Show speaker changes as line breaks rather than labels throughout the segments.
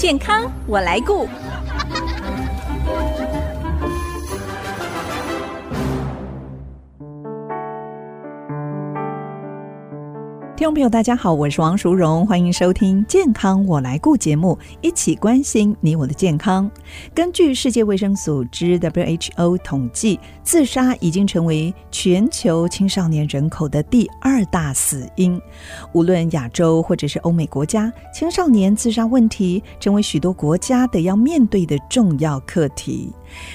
健康我来顾。听众朋友，大家好，我是王淑荣，欢迎收听《健康我来顾》节目，一起关心你我的健康。根据世界卫生组织 WHO 统计，自杀已经成为全球青少年人口的第二大死因。无论亚洲或者是欧美国家，青少年自杀问题成为许多国家得要面对的重要课题。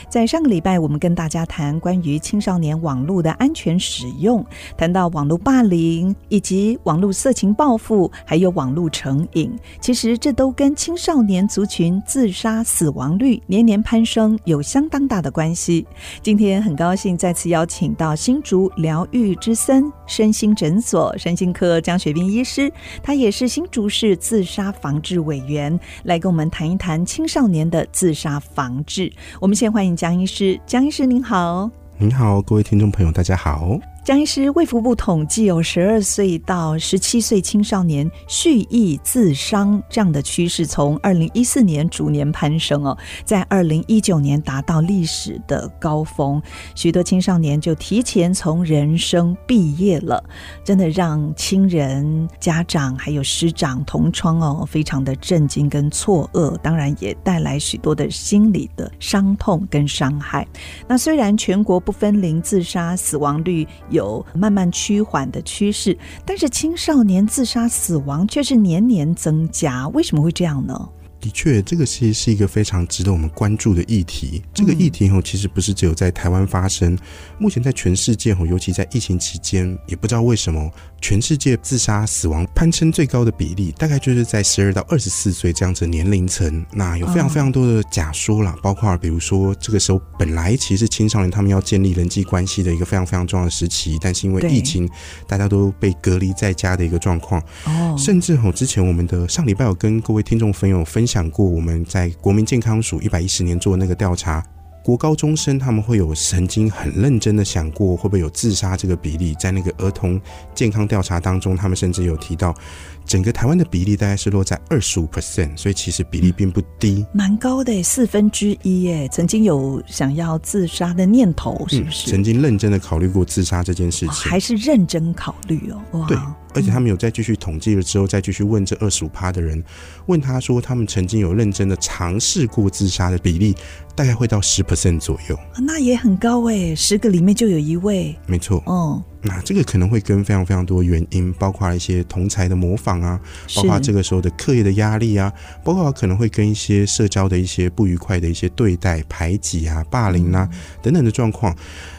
在上个礼拜，我们跟大家谈关于青少年网络的安全使用，谈到网络霸凌以及网络色情报复，还有网络成瘾。其实这都跟青少年族群自杀死亡率年年攀升有相当大的关系。今天很高兴再次邀请到新竹疗愈之森身心诊所身心科江雪冰医师，他也是新竹市自杀防治委员，来跟我们谈一谈青少年的自杀防治。我们先。欢迎江医师，江医师您好。
您好，各位听众朋友，大家好。
江医师，卫福部统计有十二岁到十七岁青少年蓄意自伤这样的趋势，从二零一四年逐年攀升哦，在二零一九年达到历史的高峰，许多青少年就提前从人生毕业了，真的让亲人、家长还有师长同窗哦，非常的震惊跟错愕，当然也带来许多的心理的伤痛跟伤害。那虽然全国不分龄自杀死亡率，有慢慢趋缓的趋势，但是青少年自杀死亡却是年年增加，为什么会这样呢？
的确，这个其实是一个非常值得我们关注的议题。这个议题吼，其实不是只有在台湾发生，目前在全世界吼，尤其在疫情期间，也不知道为什么。全世界自杀死亡攀升最高的比例，大概就是在十二到二十四岁这样子的年龄层。那有非常非常多的假说啦，包括比如说这个时候本来其实是青少年他们要建立人际关系的一个非常非常重要的时期，但是因为疫情，大家都被隔离在家的一个状况。哦，甚至吼，之前我们的上礼拜有跟各位听众朋友分享过，我们在国民健康署一百一十年做那个调查。国高中生他们会有曾经很认真的想过会不会有自杀这个比例，在那个儿童健康调查当中，他们甚至有提到。整个台湾的比例大概是落在二十五 percent，所以其实比例并不低，
蛮、嗯、高的，四分之一耶。曾经有想要自杀的念头，是不是？
嗯、曾经认真的考虑过自杀这件事情，
还是认真考虑哦。哇，
对，而且他们有再继续统计了之后，再继续问这二十五趴的人，问他说他们曾经有认真的尝试过自杀的比例，大概会到十 percent 左右。
那也很高哎，十个里面就有一位，
没错。哦。那这个可能会跟非常非常多原因，包括一些同才的模仿啊，包括这个时候的课业的压力啊，包括可能会跟一些社交的一些不愉快的一些对待、排挤啊、霸凌啊等等的状况。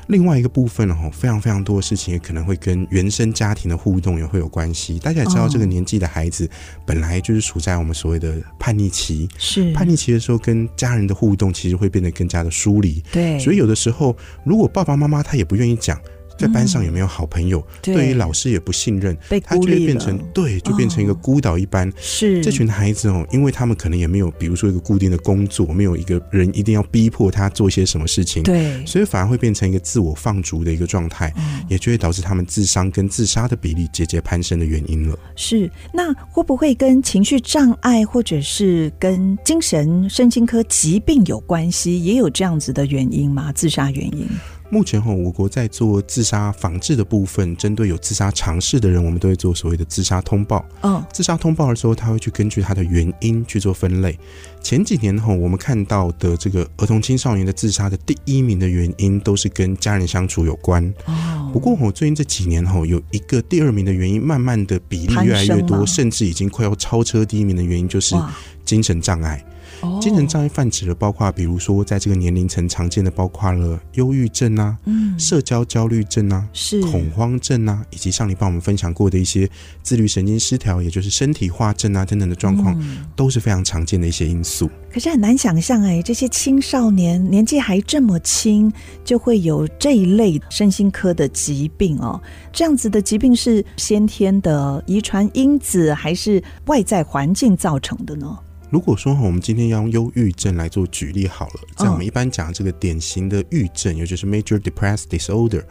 另外一个部分哦，非常非常多的事情也可能会跟原生家庭的互动也会有关系。大家也知道，这个年纪的孩子本来就是处在我们所谓的叛逆期，是叛逆期的时候，跟家人的互动其实会变得更加的疏离。对，所以有的时候，如果爸爸妈妈他也不愿意讲。在班上也没有好朋友，嗯、对，于老师也不信任，他就会变成对，就变成一个孤岛一般。是、哦、这群孩子哦，因为他们可能也没有，比如说一个固定的工作，没有一个人一定要逼迫他做些什么事情，对，所以反而会变成一个自我放逐的一个状态，嗯、也就会导致他们自伤跟自杀的比例节节攀升的原因了。
是，那会不会跟情绪障碍或者是跟精神身心科疾病有关系？也有这样子的原因吗？自杀原因？
目前哈，我国在做自杀防治的部分，针对有自杀尝试的人，我们都会做所谓的自杀通报。嗯，自杀通报的时候，他会去根据他的原因去做分类。前几年哈，我们看到的这个儿童青少年的自杀的第一名的原因，都是跟家人相处有关。哦，不过我最近这几年哈，有一个第二名的原因，慢慢的比例越来越多，甚至已经快要超车第一名的原因，就是精神障碍。精神障碍泛指的包括，比如说在这个年龄层常见的，包括了忧郁症啊，嗯，社交焦虑症啊，是恐慌症啊，以及上礼拜我们分享过的一些自律神经失调，也就是身体化症啊等等的状况，都是非常常见的一些因素。
可是很难想象哎，这些青少年年纪还这么轻，就会有这一类身心科的疾病哦。这样子的疾病是先天的遗传因子，还是外在环境造成的呢？
如果说我们今天要用忧郁症来做举例好了，在我们一般讲这个典型的郁症，也就是 Major Depressive Disorder，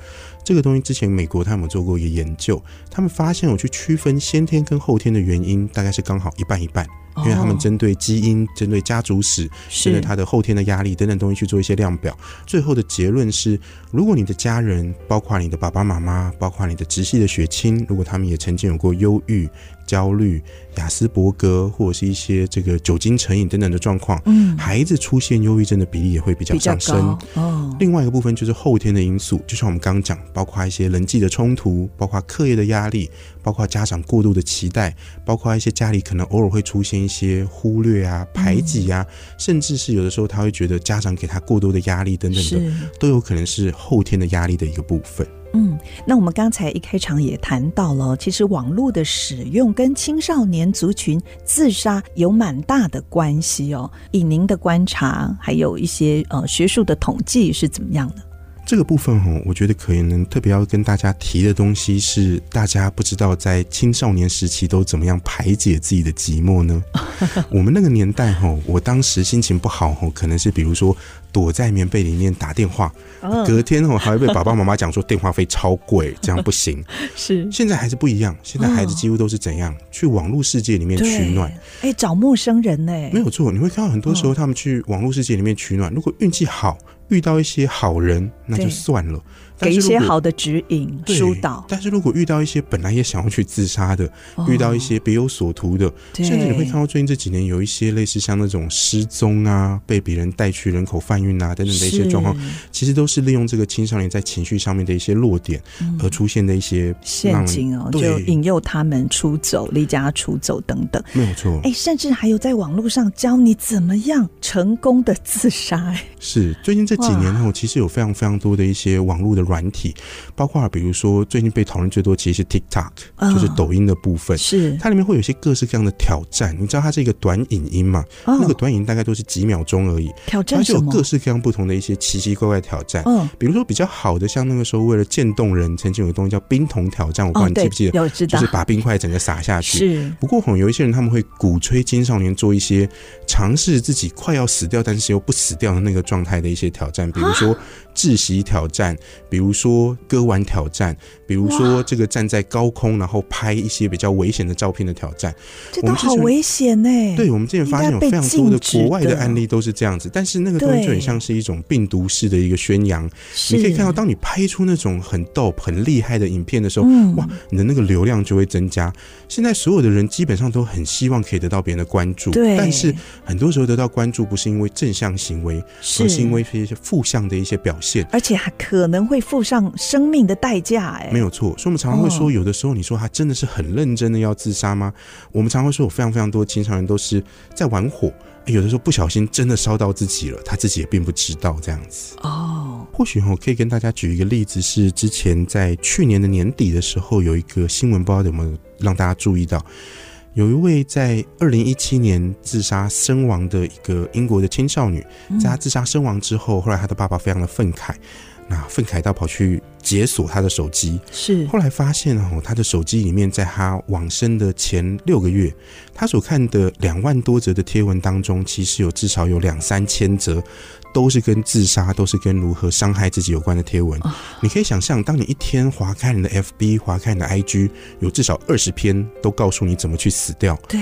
这个东西之前美国他们有做过一个研究，他们发现我去区分先天跟后天的原因，大概是刚好一半一半。因为他们针对基因、针对家族史、针对他的后天的压力等等东西去做一些量表。最后的结论是，如果你的家人，包括你的爸爸妈妈，包括你的直系的血亲，如果他们也曾经有过忧郁、焦虑、雅斯伯格或者是一些这个酒精成瘾等等的状况，嗯，孩子出现忧郁症的比例也会比较上升。哦，另外一个部分就是后天的因素，就像我们刚刚讲，包括一些人际的冲突，包括课业的压力，包括家长过度的期待，包括一些家里可能偶尔会出现一些忽略啊、排挤啊，嗯，甚至是有的时候他会觉得家长给他过多的压力等等的，都有可能是后天的压力的一个部分。
嗯，那我们刚才一开场也谈到了，其实网络的使用跟青少年族群自杀有蛮大的关系哦。以您的观察，还有一些呃学术的统计是怎么样的？
这个部分哈，我觉得可能特别要跟大家提的东西是，大家不知道在青少年时期都怎么样排解自己的寂寞呢？我们那个年代哈，我当时心情不好哈，可能是比如说躲在棉被里面打电话，隔天哦还会被爸爸妈妈讲说电话费超贵，这样不行。是，现在还是不一样，现在孩子几乎都是怎样去网络世界里面取暖？
哎，找陌生人呢？
没有错，你会看到很多时候他们去网络世界里面取暖，如果运气好。遇到一些好人，那就算了。
给一些好的指引、疏导。
但是如果遇到一些本来也想要去自杀的，哦、遇到一些别有所图的，甚至你会看到最近这几年有一些类似像那种失踪啊、被别人带去人口贩运啊等等的一些状况，其实都是利用这个青少年在情绪上面的一些弱点而出现的一些
陷阱哦，就引诱他们出走、离家出走等等。
没有错，
哎，甚至还有在网络上教你怎么样成功的自杀。哎，
是最近这几年后，其实有非常非常多的一些网络的。软体，包括比如说最近被讨论最多，其实是 TikTok，、哦、就是抖音的部分。是它里面会有一些各式各样的挑战。你知道它是一个短影音嘛？哦、那个短影音大概都是几秒钟而已。
挑战？
它就有各式各样不同的一些奇奇怪怪的挑战。嗯、哦，比如说比较好的，像那个时候为了渐冻人，曾经有个东西叫冰桶挑战，我不知道你记不记得？哦、有知道。就是把冰块整个撒下去。是。不过吼，有一些人他们会鼓吹青少年做一些尝试自己快要死掉，但是又不死掉的那个状态的一些挑战，比如说窒息挑战。比如说割腕挑战，比如说这个站在高空然后拍一些比较危险的照片的挑战，
这都好危险呢。
对，我们之前发现有非常多的国外的案例都是这样子，但是那个东西就很像是一种病毒式的一个宣扬。你可以看到，当你拍出那种很 dope 很厉害的影片的时候，哇，你的那个流量就会增加。现在所有的人基本上都很希望可以得到别人的关注，对。但是很多时候得到关注不是因为正向行为，而是因为一些负向的一些表现，
而且还可能会。付上生命的代价，哎，
没有错。所以，我们常常会说，有的时候，你说他真的是很认真的要自杀吗？我们常常会说，有非常非常多青少年都是在玩火，有的时候不小心真的烧到自己了，他自己也并不知道这样子。哦，或许我可以跟大家举一个例子，是之前在去年的年底的时候，有一个新闻，不知道有没有让大家注意到，有一位在二零一七年自杀身亡的一个英国的青少女，在她自杀身亡之后，后来她的爸爸非常的愤慨。那愤慨到跑去解锁他的手机，是后来发现哦，他的手机里面，在他往生的前六个月，他所看的两万多则的贴文当中，其实有至少有两三千则。都是跟自杀，都是跟如何伤害自己有关的贴文。你可以想象，当你一天划开你的 FB，划开你的 IG，有至少二十篇都告诉你怎么去死掉。对，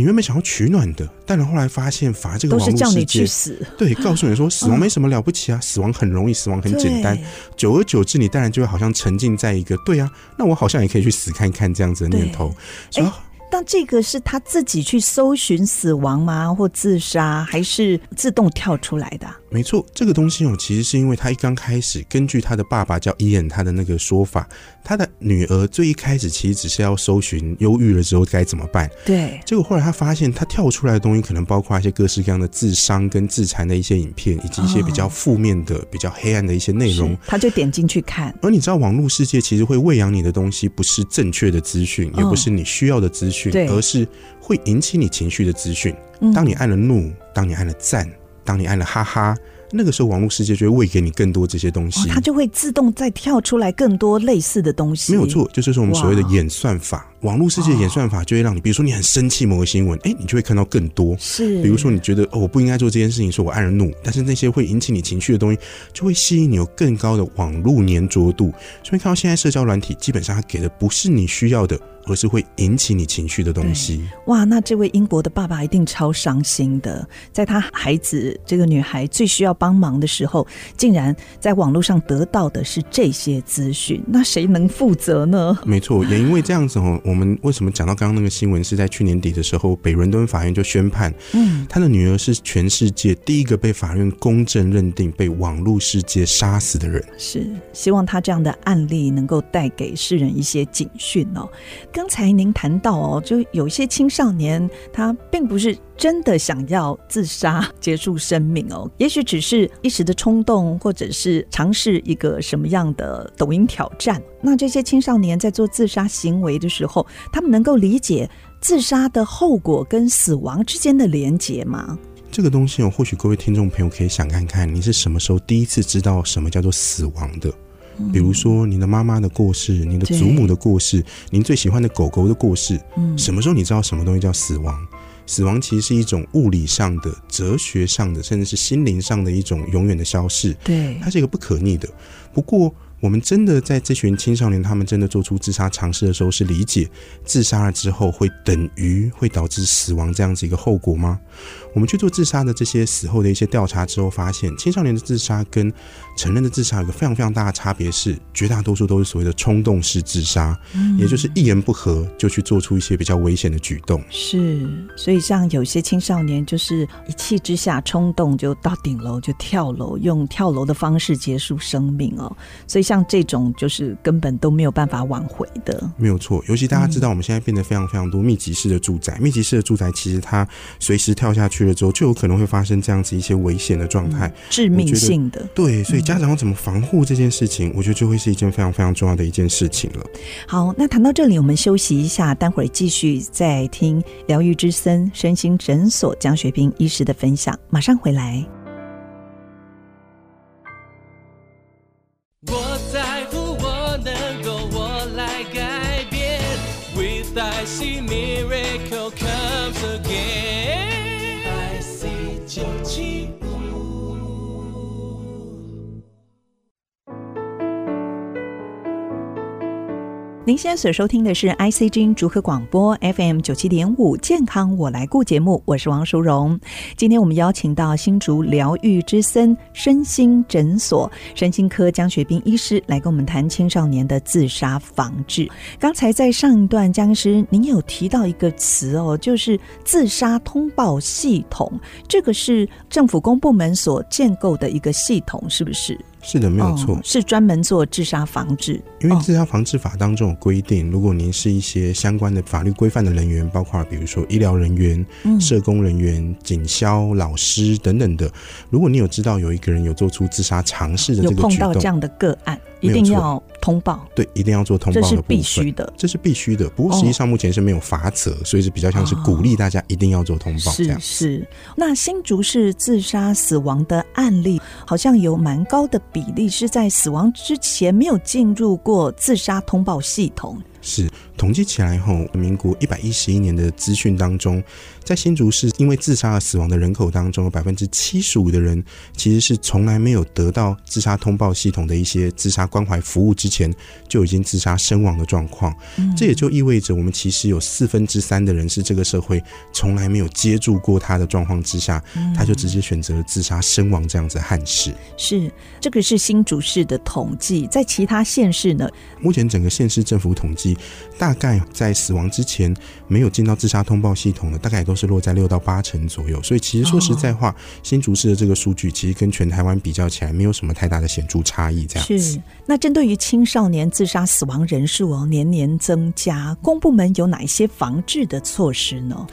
你原本想要取暖的，但是后来发现，反而这个网络世界都是叫你去死。对，告诉你说死亡没什么了不起啊，死亡很容易，死亡很简单。久而久之，你当然就会好像沉浸在一个对啊，那我好像也可以去死看看这样子的念头。所以。
但这个是他自己去搜寻死亡吗？或自杀，还是自动跳出来的？
没错，这个东西哦，其实是因为他一刚开始，根据他的爸爸叫伊恩，他的那个说法，他的女儿最一开始其实只是要搜寻忧郁了之后该怎么办。对，结果后来他发现，他跳出来的东西可能包括一些各式各样的自伤跟自残的一些影片，以及一些比较负面的、哦、比较黑暗的一些内容，
他就点进去看。
而你知道，网络世界其实会喂养你的东西，不是正确的资讯，也不是你需要的资讯，对，而是会引起你情绪的资讯。当你按了怒，当你按了赞。当你按了哈哈，那个时候网络世界就会喂给你更多这些东西，
哦，它就会自动再跳出来更多类似的东西。
没有错，就是说我们所谓的演算法，网络世界的演算法就会让你，比如说你很生气某个新闻，哎，你就会看到更多。是，比如说你觉得哦，我不应该做这件事情，说我爱人怒，但是那些会引起你情绪的东西，就会吸引你有更高的网络粘着度。所以看到现在社交软体，基本上它给的不是你需要的。而是会引起你情绪的东西。
哇，那这位英国的爸爸一定超伤心的，在他孩子这个女孩最需要帮忙的时候，竟然在网络上得到的是这些资讯，那谁能负责呢？
没错，也因为这样子哦，我们为什么讲到刚刚那个新闻是在去年底的时候，北伦敦法院就宣判，嗯，他的女儿是全世界第一个被法院公正认定被网络世界杀死的人。
是，希望他这样的案例能够带给世人一些警讯哦。刚才您谈到哦，就有些青少年他并不是真的想要自杀结束生命哦，也许只是一时的冲动，或者是尝试一个什么样的抖音挑战。那这些青少年在做自杀行为的时候，他们能够理解自杀的后果跟死亡之间的连结吗？
这个东西哦，或许各位听众朋友可以想看看，你是什么时候第一次知道什么叫做死亡的？比如说，你的妈妈的过世，你的祖母的过世，您最喜欢的狗狗的过世，什么时候你知道什么东西叫死亡？死亡其实是一种物理上的、哲学上的，甚至是心灵上的一种永远的消逝。
对，
它是一个不可逆的。不过，我们真的在这群青少年，他们真的做出自杀尝试的时候，是理解自杀了之后会等于会导致死亡这样子一个后果吗？我们去做自杀的这些死后的一些调查之后，发现青少年的自杀跟成人的自杀有个非常非常大的差别，是绝大多数都是所谓的冲动式自杀，嗯，也就是一言不合就去做出一些比较危险的举动。
是，所以像有些青少年就是一气之下冲动就到顶楼就跳楼，用跳楼的方式结束生命哦。所以像这种就是根本都没有办法挽回的。
没有错，尤其大家知道我们现在变得非常非常多密集式的住宅，密集式的住宅其实它随时跳下去。了之后，就有可能会发生这样子一些危险的状态，
致命性的。
对，所以家长要怎么防护这件事情，嗯，我觉得就会是一件非常非常重要的一件事情了。
好，那谈到这里，我们休息一下，待会儿继续再听疗愈之森身心诊所江学斌医师的分享，马上回来。现在所收听的是 ICG 竹科广播 FM 九七点五健康我来顾节目，我是王淑荣。今天我们邀请到新竹疗愈之森身心诊所身心科江学斌医师来跟我们谈青少年的自杀防治。刚才在上一段，江医师您有提到一个词哦，就是自杀通报系统，这个是政府公部门所建构的一个系统，是不是？
是的，没有错，
哦、是专门做自杀防治。
因为自杀防治法当中有规定，如果您是一些相关的法律规范的人员，包括比如说医疗人员、嗯、社工人员、警消、老师等等的，如果你有知道有一个人有做出自杀尝试的这个举动，
有碰到这样的个案。一定要通报，
对，一定要做通报这是必须的，这是必须的。不过实际上目前是没有法则，所以是比较像是鼓励大家一定要做通报这样。
是是。那新竹市自杀死亡的案例，好像有蛮高的比例是在死亡之前没有进入过自杀通报系统。
是统计起来后，民国一百一十一年的资讯当中，在新竹市因为自杀而死亡的人口当中，有百分之七十五的人其实是从来没有得到自杀通报系统的一些自杀关怀服务之前就已经自杀身亡的状况。嗯。这也就意味着，我们其实有四分之三的人是这个社会从来没有接触过他的状况之下，他就直接选择了自杀身亡这样子的憾事。
是这个是新竹市的统计，在其他县市呢？
目前整个县市政府统计。大概在死亡之前没有进到自杀通报系统的，大概都是落在六到八成左右。所以其实说实在话，哦、新竹市的这个数据其实跟全台湾比较起来，没有什么太大的显著差异。这样子。
是。那针对于青少年自杀死亡人数哦年年增加，公部门有哪一些防治的措施呢？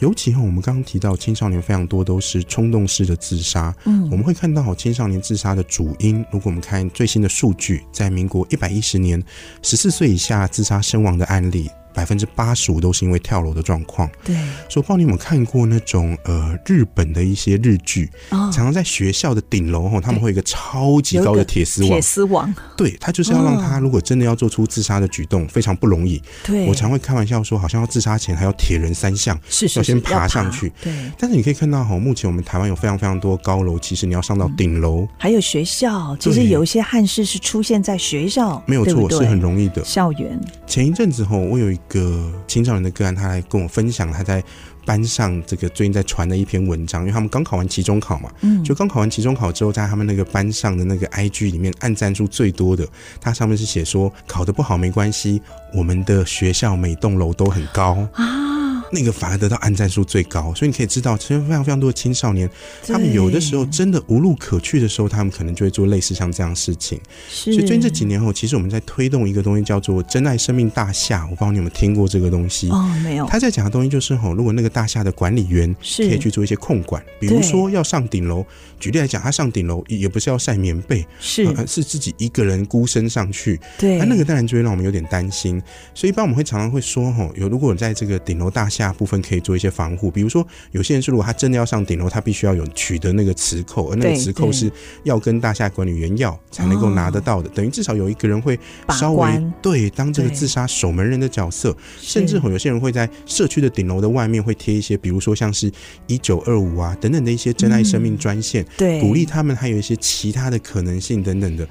尤其哈，我们刚刚提到青少年非常多都是冲动式的自杀，嗯，我们会看到青少年自杀的主因。如果我们看最新的数据，在民国一百一十年，十四岁以下自杀身亡的案例。百分之八十五都是因为跳楼的状况。对，所以不知道你有没有看过那种呃日本的一些日剧，哦，常常在学校的顶楼哈，他们会有一个超级高的铁丝网。铁丝网，对，他就是要让他如果真的要做出自杀的举动，非常不容易。对，我常会开玩笑说，好像要自杀前还要铁人三项，是，是，是要先爬上去。对，但是你可以看到哈，目前我们台湾有非常非常多高楼，其实你要上到顶楼，嗯，还
有学校，其实有一些憾事是出现在学校，
没有错，是很容易的。
校园。
前一阵子哈，我有一个青少年的个案，他来跟我分享他在班上这个最近在传的一篇文章，因为他们刚考完期中考嘛，嗯，就刚考完期中考之后，在他们那个班上的那个 IG 里面，按赞数最多的，他上面是写说考得不好没关系，我们的学校每栋楼都很高啊。那个反而得到按赞数最高，所以你可以知道，其实非常非常多的青少年，他们有的时候真的无路可去的时候，他们可能就会做类似像这样的事情。所以最近这几年后，其实我们在推动一个东西，叫做“珍爱生命大厦”。我不知道你有没有听过这个东西？
哦，没有。
他在讲的东西就是吼，如果那个大厦的管理员可以去做一些控管，比如说要上顶楼，举例来讲，他上顶楼也不是要晒棉被，是、呃、是自己一个人孤身上去。对，那那个当然就会让我们有点担心。所以一般我们会常常会说，吼，有如果在这个顶楼大厦部分可以做一些防护，比如说有些人是如果他真的要上顶楼，他必须要有取得那个磁扣，而那个磁扣是要跟大厦管理员要才能够拿得到的，等于至少有一个人会稍微对当这个自杀守门人的角色，甚至有些人会在社区的顶楼的外面会贴一些，比如说像是一九二五啊等等的一些珍爱生命专线，对，鼓励他们还有一些其他的可能性等等的。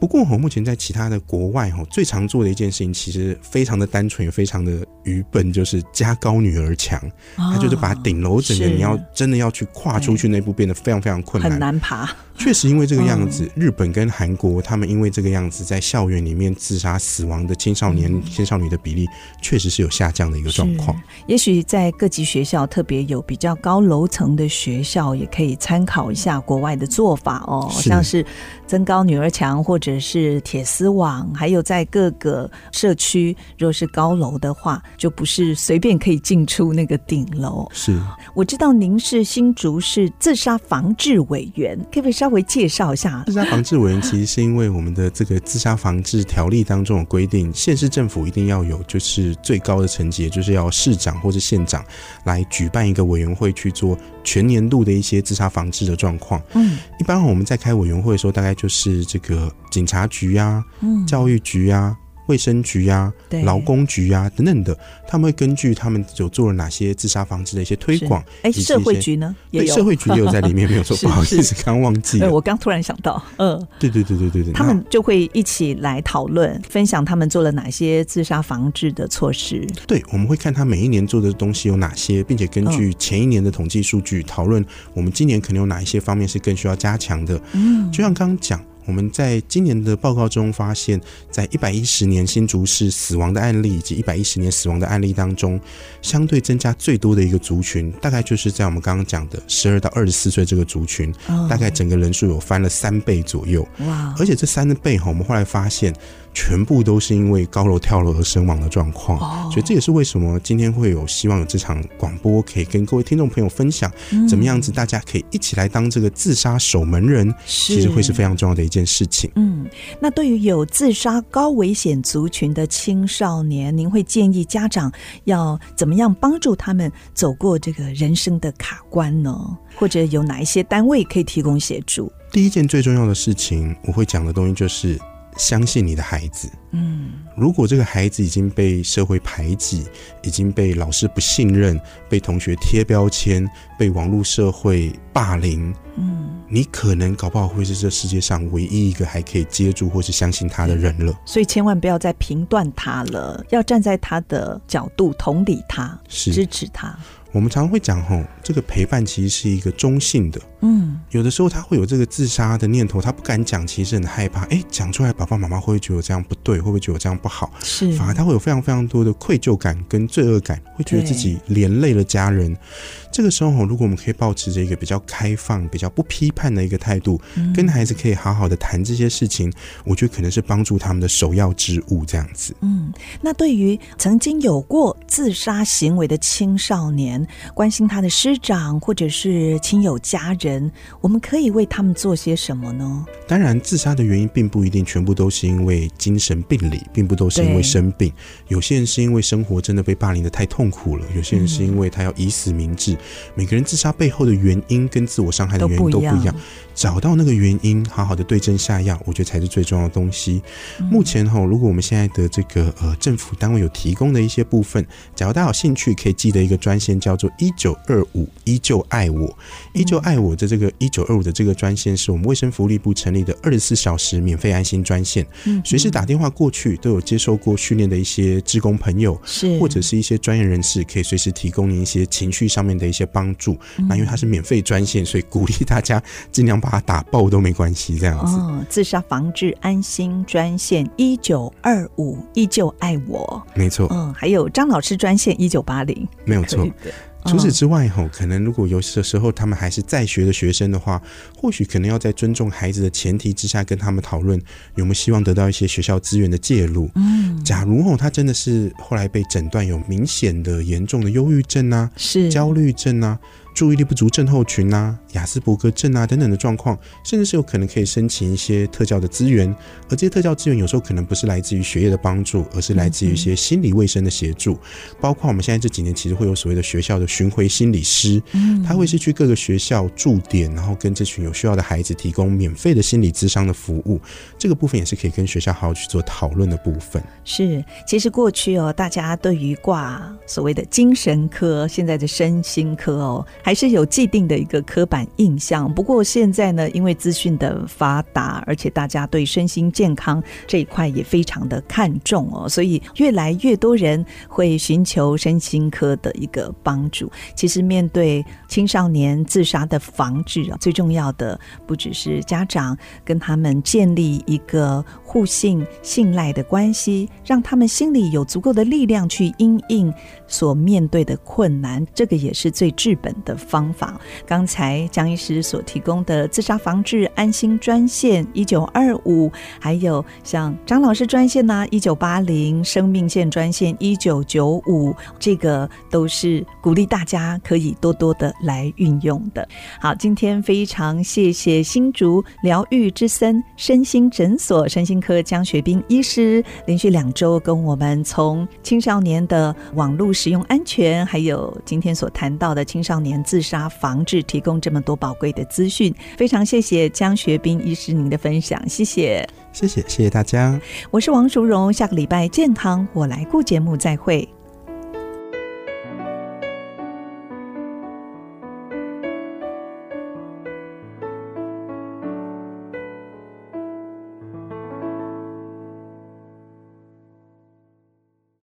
不过，哈，目前在其他的国外，哈，最常做的一件事情，其实非常的单纯，也非常的愚笨，就是家高女儿强。他就是把顶楼整个，你要真的要去跨出去那步，变得非常非常困难，很难爬。确实，因为这个样子，日本跟韩国他们因为这个样子，在校园里面自杀死亡的青少年、青少女的比例，确实是有下降的一个状况。
也许在各级学校，特别有比较高楼层的学校，也可以参考一下国外的做法哦，像是增高女儿墙，或者是铁丝网，还有在各个社区，若是高楼的话，就不是随便可以进出那个顶楼。
是，
我知道您是新竹市自杀防治委员，可不可以稍微介绍一下？
自杀防治委员其实是因为我们的这个自杀防治条例当中有规定，县市政府一定要有就是最高的层级，也就是要市长或者县长来举办一个委员会去做全年度的一些自杀防治的状况。嗯，一般我们在开委员会的时候，大概就是这个警察局啊，嗯，教育局啊。卫生局呀、啊、劳工局呀、啊、等等的，他们会根据他们有做了哪些自杀防治的一些推广。
哎，社会局呢？
对，社会局也有在里面，没有错。不好意思，刚忘记了。
我刚突然想到，嗯，
对对对对对对，
他们就会一起来讨论、分享他们做了哪些自杀防治的措施。
对，我们会看他每一年做的东西有哪些，并且根据前一年的统计数据讨论，我们今年可能有哪一些方面是更需要加强的。嗯，就像刚刚讲。我们在今年的报告中发现，在一百一十年新竹市死亡的案例以及一百一十年死亡的案例当中，相对增加最多的一个族群，大概就是在我们刚刚讲的十二到二十四岁这个族群，大概整个人数有翻了三倍左右。哇！而且这三倍哈，我们后来发现。全部都是因为高楼跳楼而身亡的状况，所以这也是为什么今天会有希望有这场广播，可以跟各位听众朋友分享，怎么样子大家可以一起来当这个自杀守门人，其实会是非常重要的一件事情。
嗯，那对于有自杀高危险族群的青少年，您会建议家长要怎么样帮助他们走过这个人生的卡关呢？或者有哪一些单位可以提供协助？
第一件最重要的事情，我会讲的东西就是。相信你的孩子。嗯，如果这个孩子已经被社会排挤，已经被老师不信任，被同学贴标签，被网络社会霸凌，嗯，你可能搞不好会是这世界上唯一一个还可以接住或是相信他的人了。
所以千万不要再评断他了，要站在他的角度同理他，支持他。
我们常常会讲吼，这个陪伴其实是一个中性的。嗯，有的时候他会有这个自杀的念头，他不敢讲，其实很害怕。哎，讲出来，爸爸妈妈会不会觉得这样不对？会不会觉得这样不好？是，反而他会有非常非常多的愧疚感跟罪恶感，会觉得自己连累了家人。这个时候，如果我们可以保持着一个比较开放、比较不批判的一个态度，嗯、跟孩子可以好好的谈这些事情，我觉得可能是帮助他们的首要之物。这样子，
嗯，那对于曾经有过自杀行为的青少年，关心他的师长或者是亲友家人，我们可以为他们做些什么呢？
当然，自杀的原因并不一定全部都是因为精神病理，并不都是因为生病。有些人是因为生活真的被霸凌的太痛苦了，有些人是因为他要以死明志。每个人自杀背后的原因跟自我伤害的原因都不一样。找到那个原因，好好的对症下药，我觉得才是最重要的东西。嗯、目前哈，如果我们现在的这个呃政府单位有提供的一些部分，假如大家有兴趣，可以记得一个专线叫做一九二五，依旧爱我，依旧爱我的这个一九二五的这个专线是我们卫生福利部成立的二十四小时免费安心专线，嗯，随时打电话过去都有接受过训练的一些职工朋友，是或者是一些专业人士，可以随时提供您一些情绪上面的一些帮助。那因为它是免费专线，所以鼓励大家尽量。把它打爆都没关系，这样子。
哦，自杀防治安心专线一九二五，依旧爱我，
没错。
嗯，还有张老师专线一九八零，
没有错。除此之外，吼，可能如果有的时候他们还是在学的学生的话，或许可能要在尊重孩子的前提之下，跟他们讨论有没有希望得到一些学校资源的介入。嗯，假如吼他真的是后来被诊断有明显的严重的忧郁症啊，是焦虑症啊。注意力不足症候群啊、亚斯伯格症啊等等的状况，甚至是有可能可以申请一些特教的资源，而这些特教资源有时候可能不是来自于学业的帮助，而是来自于一些心理卫生的协助。包括我们现在这几年其实会有所谓的学校的巡回心理师，他会是去各个学校驻点，然后跟这群有需要的孩子提供免费的心理咨商的服务。这个部分也是可以跟学校好好去做讨论的部分。
是，其实过去哦，大家对于挂所谓的精神科，现在的身心科哦。还是有既定的一个刻板印象，不过现在呢，因为资讯的发达，而且大家对身心健康这一块也非常的看重哦，所以越来越多人会寻求身心科的一个帮助。其实面对青少年自杀的防治啊，最重要的不只是家长跟他们建立一个互信、信赖的关系，让他们心里有足够的力量去因应所面对的困难，这个也是最治本的方法。刚才江医师所提供的自杀防治安心专线一九二五，还有像张老师专线呢一九八零，生命线专线一九九五，这个都是鼓励大家可以多多的来运用的。好，今天非常谢谢新竹疗愈之森身心诊所身心科江学斌医师，连续两周跟我们从青少年的网络使用安全，还有今天所谈到的青少年自杀防治，提供这么多宝贵的资讯，非常谢谢江学斌医师您的分享，谢谢，
谢谢，谢谢大家。
我是王淑荣，下个礼拜健康我来顾节目再会。